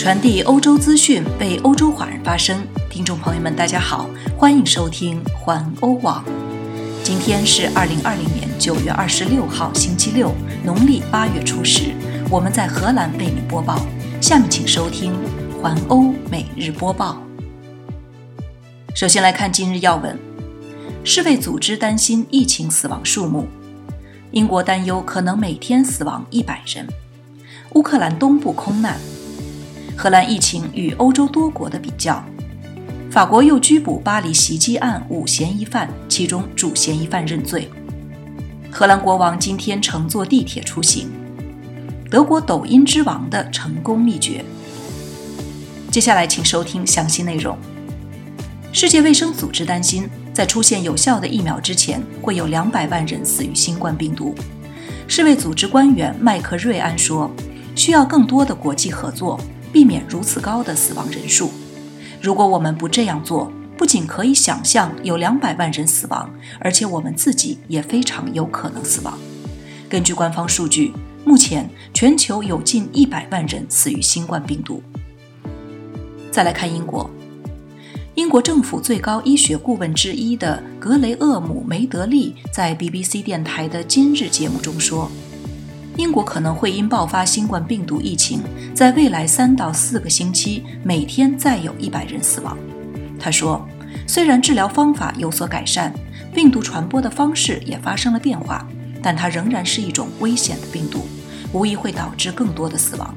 传递欧洲资讯，为欧洲华人发声。听众朋友们，大家好，欢迎收听环欧网。今天是二零二零年九月二十六号，星期六，农历八月初十。我们在荷兰为您播报。下面请收听环欧每日播报。首先来看今日要闻：世卫组织担心疫情死亡数目，英国担忧可能每天死亡一百人，乌克兰东部空难。荷兰疫情与欧洲多国的比较，法国又拘捕巴黎袭击案五嫌疑犯，其中主嫌疑犯认罪。荷兰国王今天乘坐地铁出行。德国抖音之王的成功秘诀。接下来请收听详细内容。世界卫生组织担心，在出现有效的疫苗之前，会有两百万人死于新冠病毒。世卫组织官员麦克瑞安说：“需要更多的国际合作。”避免如此高的死亡人数。如果我们不这样做，不仅可以想象有两百万人死亡，而且我们自己也非常有可能死亡。根据官方数据，目前全球有近一百万人死于新冠病毒。再来看英国，英国政府最高医学顾问之一的格雷厄姆·梅德利在 BBC 电台的今日节目中说。英国可能会因爆发新冠病毒疫情，在未来三到四个星期每天再有一百人死亡。他说，虽然治疗方法有所改善，病毒传播的方式也发生了变化，但它仍然是一种危险的病毒，无疑会导致更多的死亡。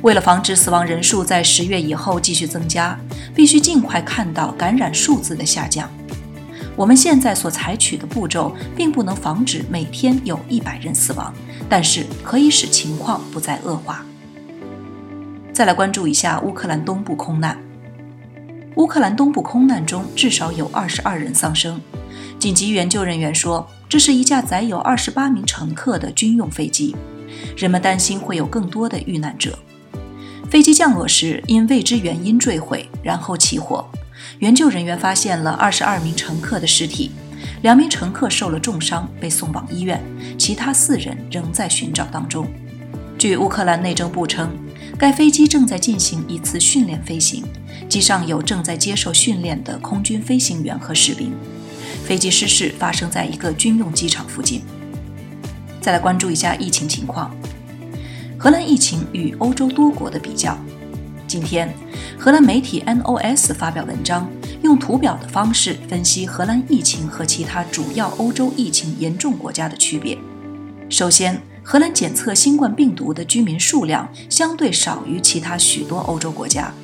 为了防止死亡人数在十月以后继续增加，必须尽快看到感染数字的下降。我们现在所采取的步骤并不能防止每天有一百人死亡，但是可以使情况不再恶化。再来关注一下乌克兰东部空难。乌克兰东部空难中至少有二十二人丧生。紧急援救人员说，这是一架载有二十八名乘客的军用飞机。人们担心会有更多的遇难者。飞机降落时因未知原因坠毁，然后起火。援救人员发现了二十二名乘客的尸体，两名乘客受了重伤，被送往医院，其他四人仍在寻找当中。据乌克兰内政部称，该飞机正在进行一次训练飞行，机上有正在接受训练的空军飞行员和士兵。飞机失事发生在一个军用机场附近。再来关注一下疫情情况，荷兰疫情与欧洲多国的比较。今天，荷兰媒体 NOS 发表文章，用图表的方式分析荷兰疫情和其他主要欧洲疫情严重国家的区别。首先，荷兰检测新冠病毒的居民数量相对少于其他许多欧洲国家。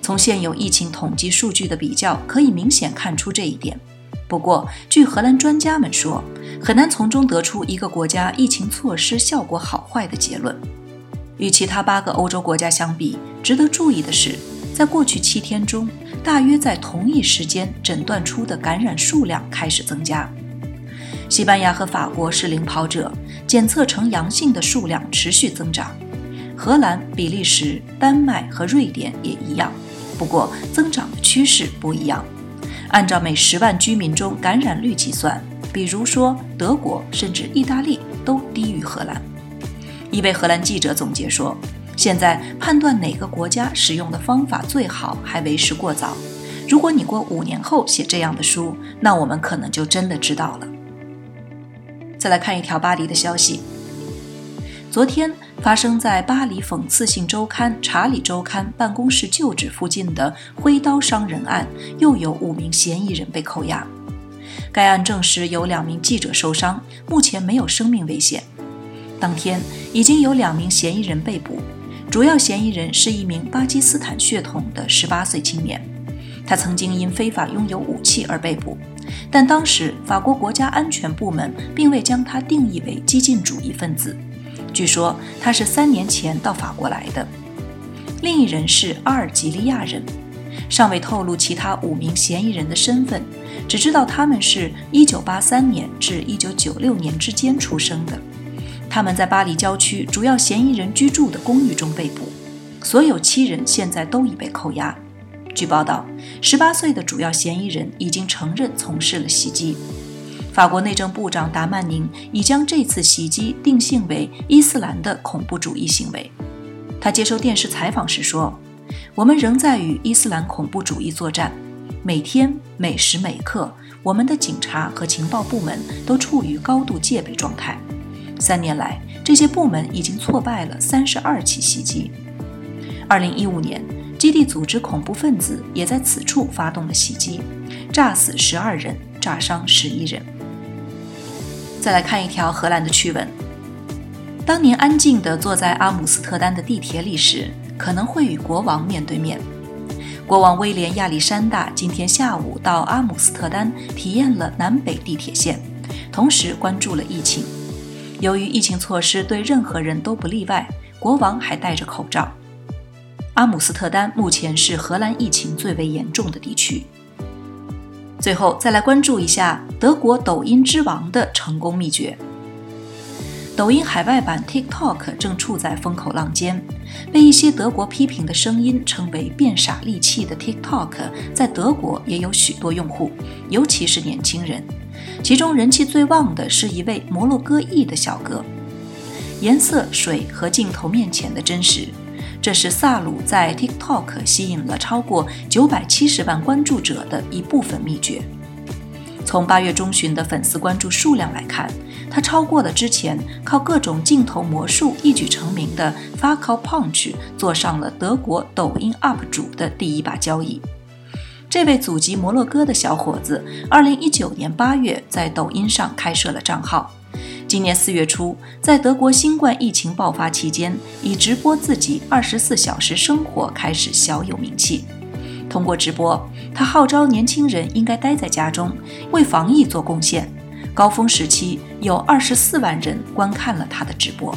从现有疫情统计数据的比较，可以明显看出这一点。不过，据荷兰专家们说，很难从中得出一个国家疫情措施效果好坏的结论。与其他八个欧洲国家相比，值得注意的是，在过去七天中，大约在同一时间诊断出的感染数量开始增加。西班牙和法国是领跑者，检测呈阳性的数量持续增长。荷兰、比利时、丹麦和瑞典也一样，不过增长的趋势不一样。按照每十万居民中感染率计算，比如说德国甚至意大利都低于荷兰。一位荷兰记者总结说：“现在判断哪个国家使用的方法最好还为时过早。如果你过五年后写这样的书，那我们可能就真的知道了。”再来看一条巴黎的消息：昨天发生在巴黎讽刺性周刊《查理周刊》办公室旧址附近的挥刀伤人案，又有五名嫌疑人被扣押。该案证实有两名记者受伤，目前没有生命危险。当天已经有两名嫌疑人被捕，主要嫌疑人是一名巴基斯坦血统的十八岁青年，他曾经因非法拥有武器而被捕，但当时法国国家安全部门并未将他定义为激进主义分子。据说他是三年前到法国来的。另一人是阿尔及利亚人，尚未透露其他五名嫌疑人的身份，只知道他们是一九八三年至一九九六年之间出生的。他们在巴黎郊区主要嫌疑人居住的公寓中被捕，所有七人现在都已被扣押。据报道，十八岁的主要嫌疑人已经承认从事了袭击。法国内政部长达曼宁已将这次袭击定性为伊斯兰的恐怖主义行为。他接受电视采访时说：“我们仍在与伊斯兰恐怖主义作战，每天每时每刻，我们的警察和情报部门都处于高度戒备状态。三年来，这些部门已经挫败了三十二起袭击。二零一五年，基地组织恐怖分子也在此处发动了袭击，炸死十二人，炸伤十一人。再来看一条荷兰的趣闻：当年安静地坐在阿姆斯特丹的地铁里时，可能会与国王面对面。国王威廉亚历山大今天下午到阿姆斯特丹体验了南北地铁线，同时关注了疫情。由于疫情措施对任何人都不例外，国王还戴着口罩。阿姆斯特丹目前是荷兰疫情最为严重的地区。最后再来关注一下德国抖音之王的成功秘诀。抖音海外版 TikTok 正处在风口浪尖，被一些德国批评的声音称为“变傻利器”的 TikTok，在德国也有许多用户，尤其是年轻人。其中人气最旺的是一位摩洛哥裔的小哥。颜色、水和镜头面前的真实，这是萨鲁在 TikTok 吸引了超过九百七十万关注者的一部分秘诀。从八月中旬的粉丝关注数量来看，他超过了之前靠各种镜头魔术一举成名的 f a k o Punch，坐上了德国抖音 UP 主的第一把交椅。这位祖籍摩洛哥的小伙子，二零一九年八月在抖音上开设了账号。今年四月初，在德国新冠疫情爆发期间，以直播自己二十四小时生活开始小有名气。通过直播，他号召年轻人应该待在家中，为防疫做贡献。高峰时期有二十四万人观看了他的直播。